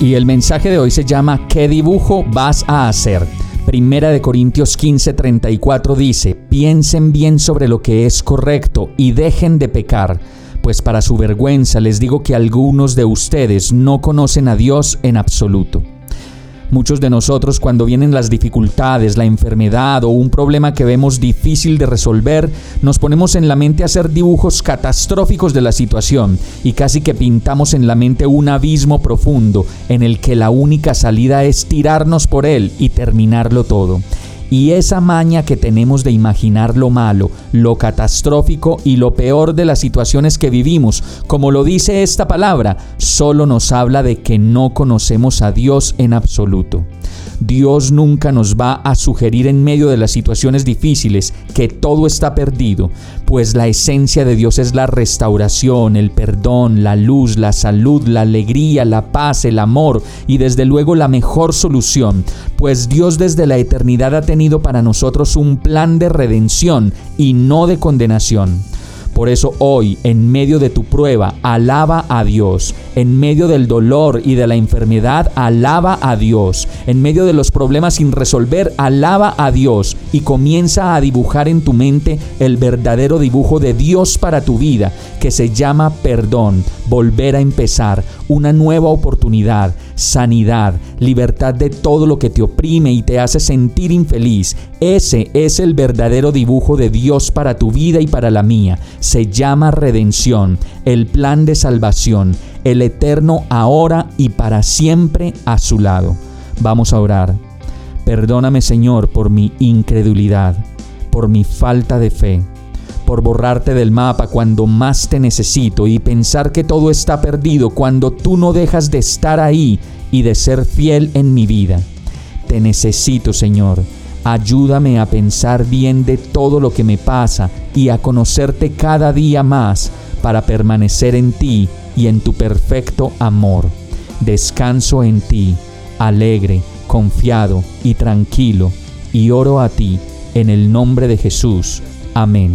Y el mensaje de hoy se llama ¿Qué dibujo vas a hacer? Primera de Corintios 15:34 dice, piensen bien sobre lo que es correcto y dejen de pecar, pues para su vergüenza les digo que algunos de ustedes no conocen a Dios en absoluto. Muchos de nosotros cuando vienen las dificultades, la enfermedad o un problema que vemos difícil de resolver, nos ponemos en la mente a hacer dibujos catastróficos de la situación y casi que pintamos en la mente un abismo profundo en el que la única salida es tirarnos por él y terminarlo todo. Y esa maña que tenemos de imaginar lo malo, lo catastrófico y lo peor de las situaciones que vivimos, como lo dice esta palabra, solo nos habla de que no conocemos a Dios en absoluto. Dios nunca nos va a sugerir en medio de las situaciones difíciles que todo está perdido, pues la esencia de Dios es la restauración, el perdón, la luz, la salud, la alegría, la paz, el amor y desde luego la mejor solución, pues Dios desde la eternidad ha tenido para nosotros un plan de redención y no de condenación. Por eso hoy, en medio de tu prueba, alaba a Dios. En medio del dolor y de la enfermedad, alaba a Dios. En medio de los problemas sin resolver, alaba a Dios. Y comienza a dibujar en tu mente el verdadero dibujo de Dios para tu vida, que se llama perdón, volver a empezar, una nueva oportunidad, sanidad, libertad de todo lo que te oprime y te hace sentir infeliz. Ese es el verdadero dibujo de Dios para tu vida y para la mía. Se llama redención, el plan de salvación, el eterno ahora y para siempre a su lado. Vamos a orar. Perdóname Señor por mi incredulidad, por mi falta de fe por borrarte del mapa cuando más te necesito y pensar que todo está perdido cuando tú no dejas de estar ahí y de ser fiel en mi vida. Te necesito, Señor. Ayúdame a pensar bien de todo lo que me pasa y a conocerte cada día más para permanecer en ti y en tu perfecto amor. Descanso en ti, alegre, confiado y tranquilo, y oro a ti en el nombre de Jesús. Amén.